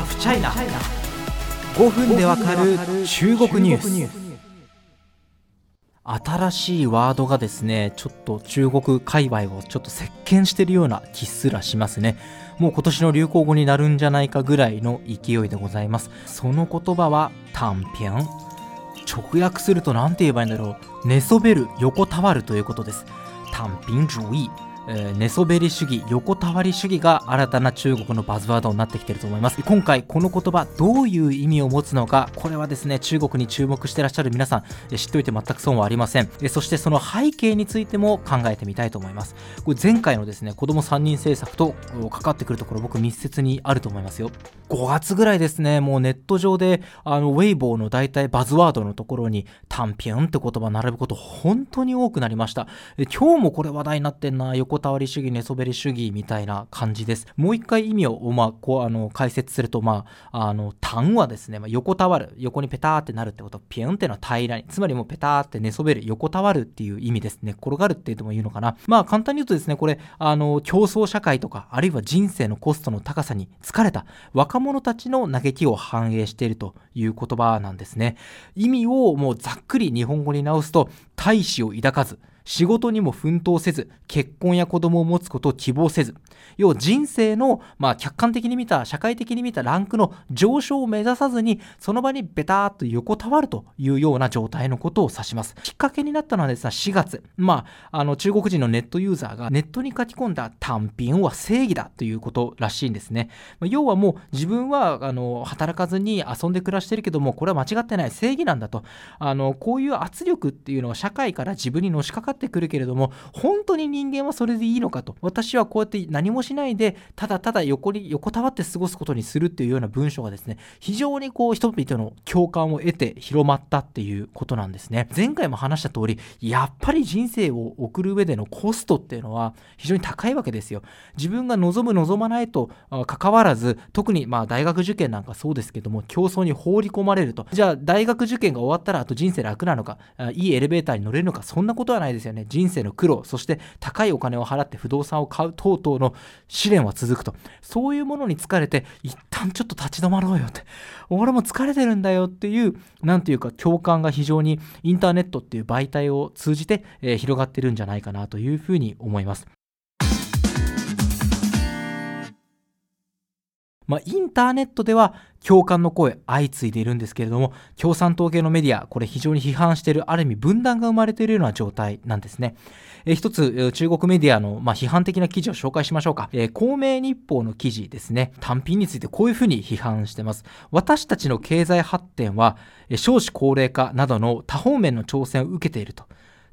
ハフチャイナ5分でわかる中国ニュース。新しいワードがですねちょっと中国界隈をちょっと席巻してるような気すらしますね。もう今年の流行語になるんじゃないかぐらいの勢いでございます。その言葉は短編直訳すると何て言えばいいんだろう。寝そべる横たわるということです。単品主義えー、寝そべり主義横たわり主義が新たな中国のバズワードになってきてると思います。今回この言葉どういう意味を持つのかこれはですね中国に注目してらっしゃる皆さん知っておいて全く損はありません。そしてその背景についても考えてみたいと思います。これ前回のですね子供3人政策とかかってくるところ僕密接にあると思いますよ。5月ぐらいですね。もうネット上であのウェイボーの大体バズワードのところに単品って言葉並ぶこと本当に多くなりました。今日もこれ話題になってんな。横たわり主義寝そべり主義みたいな感じです。もう一回意味を、まあ、こうあの解説するとまああの単はですね、まあ、横たわる横にペターってなるってことピュンってのは平らにつまりもうペターって寝そべる横たわるっていう意味ですね。転がるって言ってもいいのかな。まあ簡単に言うとですねこれあの競争社会とかあるいは人生のコストの高さに疲れた。若者たちの嘆きを反映しているという言葉なんですね。意味をもうざっくり日本語に直すと大志を抱かず仕事にも奮闘せず、結婚や子供を持つことを希望せず、要は人生の、まあ、客観的に見た、社会的に見たランクの上昇を目指さずに、その場にベターっと横たわるというような状態のことを指します。きっかけになったのはですね、4月、まあ、あの中国人のネットユーザーがネットに書き込んだ単品は正義だということらしいんですね。まあ、要はもう自分はあの働かずに遊んで暮らしてるけども、これは間違ってない正義なんだと。あのこういう圧力っていうのは社会から自分にのしかかってってくるけれども本当に人間はそれでいいのかと。私はこうやって何もしないでただただ横に横たわって過ごすことにするっていうような文章がですね非常にこう人々の共感を得て広まったっていうことなんですね。前回も話した通りやっぱり人生を送る上でのコストっていうのは非常に高いわけですよ。自分が望む望まないと関わらず特にまあ大学受験なんかそうですけども競争に放り込まれると。じゃあ大学受験が終わったらあと人生楽なのかいいエレベーターに乗れるのかそんなことはないです。ですよね。人生の苦労そして高いお金を払って不動産を買う等々の試練は続くと。そういうものに疲れて一旦ちょっと立ち止まろうよって。俺も疲れてるんだよっていう何ていうか共感が非常にインターネットっていう媒体を通じて、えー、広がってるんじゃないかなというふうに思います。まあ、インターネットでは共感の声相次いでいるんですけれども共産党系のメディアこれ非常に批判しているある意味分断が生まれているような状態なんですね。え一つ中国メディアの、まあ、批判的な記事を紹介しましょうか、えー、公明日報の記事ですね。単品についてこういうふうに批判してます。私たちの経済発展は少子高齢化などの多方面の挑戦を受けていると。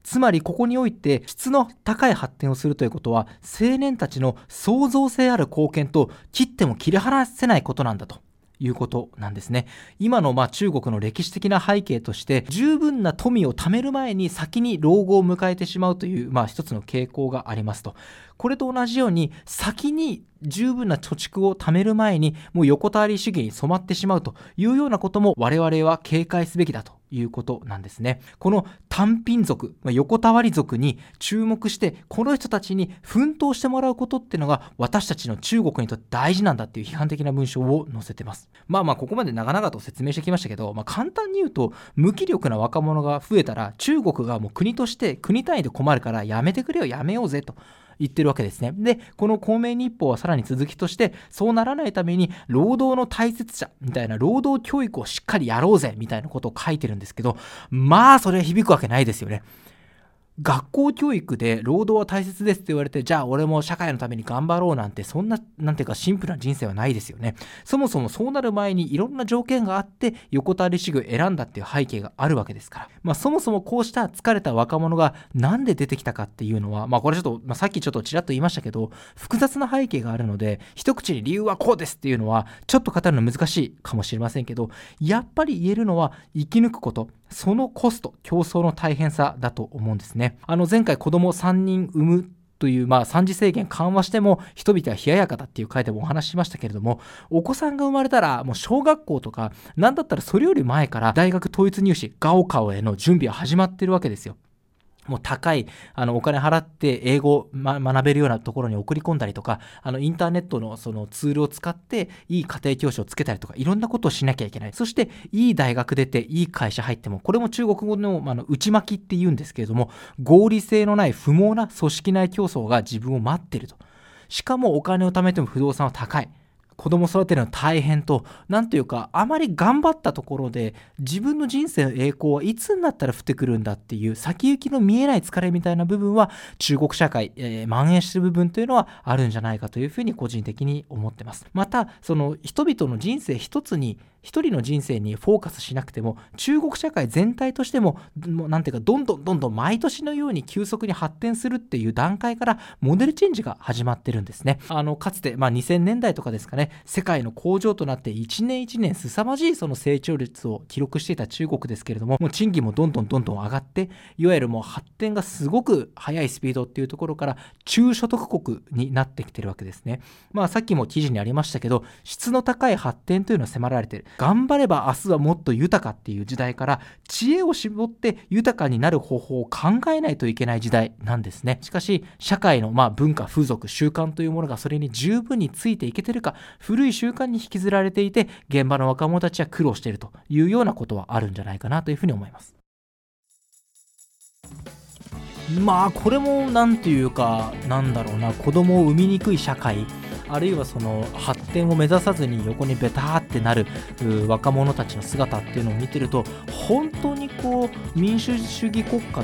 つまりここにおいて質の高い発展をするということは青年たちの創造性ある貢献と切っても切り離せないことなんだということなんですね。今のま中国の歴史的な背景として十分な富を貯める前に先に老後を迎えてしまうというまあ一つの傾向がありますと。これと同じように先に十分な貯蓄を貯める前にもう横たわり主義に染まってしまうというようなことも我々は警戒すべきだということなんですね。この単品族、ま、横たわり族に注目してこの人たちに奮闘してもらうことっていうのが私たちの中国にとって大事なんだっていう批判的な文章を載せてます。まあまあここまで長々と説明してきましたけど、まあ、簡単に言うと無気力な若者が増えたら中国がもう国として国単位で困るからやめてくれよやめようぜと。言ってるわけですね。で、この公明日報はさらに続きとして、そうならないために、労働の大切さみたいな、労働教育をしっかりやろうぜみたいなことを書いてるんですけど、まあ、それは響くわけないですよね。学校教育で労働は大切ですって言われて、じゃあ俺も社会のために頑張ろうなんて、そんな、なんていうかシンプルな人生はないですよね。そもそもそうなる前にいろんな条件があって、横たわり主義を選んだっていう背景があるわけですから。まあそもそもこうした疲れた若者がなんで出てきたかっていうのは、まあこれちょっと、まあ、さっきちょっとちらっと言いましたけど、複雑な背景があるので、一口に理由はこうですっていうのは、ちょっと語るの難しいかもしれませんけど、やっぱり言えるのは生き抜くこと、そのコスト、競争の大変さだと思うんですね。あの前回子供3人産むという、まあ、3次制限緩和しても人々は冷ややかだっていう回でもお話ししましたけれどもお子さんが生まれたらもう小学校とか何だったらそれより前から大学統一入試ガオカオへの準備は始まってるわけですよ。もう高いあのお金払って英語、ま、学べるようなところに送り込んだりとかあのインターネットのそのツールを使っていい家庭教師をつけたりとかいろんなことをしなきゃいけない。そしていい大学出ていい会社入ってもこれも中国語のあの内巻きって言うんですけれども合理性のない不毛な組織内競争が自分を待ってると。しかもお金を貯めても不動産は高い。子供育てるの大変と、なんというか、あまり頑張ったところで、自分の人生の栄光はいつになったら降ってくる。んだっていう、先行きの見えない疲れみたいな部分は、中国社会、えー、蔓延してる。部分というのはある。んじゃないかというふうに個人的に思ってます。また、その人々の人生一つに一人の人生にフォーカスしなくても中国社会全体としても何ていうかどんどんどんどん毎年のように急速に発展するっていう段階からモデルチェンジが始まってるんですね。あのかつて、まあ、2000年代とかですかね世界の工場となって1年1年凄まじいその成長率を記録していた中国ですけれどももう賃金もどんどんどんどん上がっていわゆるもう発展がすごく速いスピードっていうところから中所得国になってきてるわけですね。まあさっきも記事にありましたけど質の高い発展というのは迫られてる。頑張れば明日はもっと豊かっていう時代から知恵を絞って豊かになる方法を考えないといけない時代なんですね。しかし社会のまあ文化風俗習慣というものがそれに十分についていけてるか古い習慣に引きずられていて現場の若者たちは苦労しているというようなことはあるんじゃないかなというふうに思います。まあこれも何ていうかなんだろうな子供を産みにくい社会あるいはその発展を目指さずに横にベターってなる若者たちの姿っていうのを見てると本当にこう民主主義国家と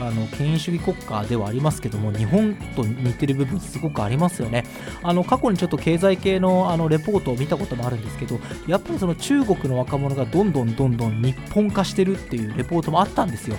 あの権威主義国家ではありますけども日本と似てる部分すごくありますよね。あの過去にちょっと経済系のあのレポートを見たこともあるんですけどやっぱりその中国の若者がどんどんどんどん日本化してるっていうレポートもあったんですよ。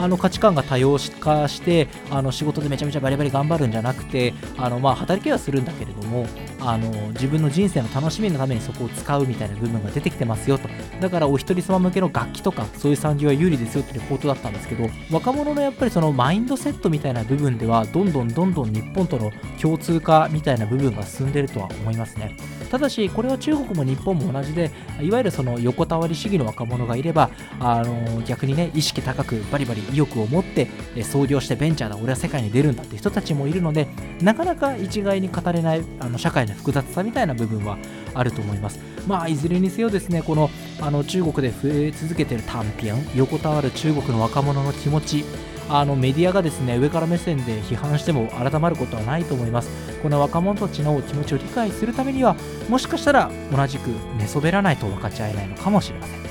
あの価値観が多様化してあの仕事でめちゃめちゃバリバリ頑張るんじゃなくてあの、まあ、働きはするんだけれどもあの自分の人生の楽しみのためにそこを使うみたいな部分が出てきてますよと。だからお一人様向けの楽器とかそういう産業は有利ですよってレポートだったんですけど若者のやっぱりそのマインドセットみたいな部分ではどんどんどんどん日本との共通化みたいな部分が進んでるとは思いますね。ただしこれは中国も日本も同じでいわゆるその横たわり主義の若者がいればあの逆にね意識高くバリバリ意欲を持って創業してベンチャーだ俺は世界に出るんだって人たちもいるのでなかなか一概に語れないあの社会の複雑さみたいな部分はあると思います。まあいずれにせよですねこのあの中国で増え続けている単品横たわる中国の若者の気持ちあのメディアがですね上から目線で批判しても改まることはないと思います。この若者たちの気持ちを理解するためにはもしかしたら同じく寝そべらないと分かち合えないのかもしれません。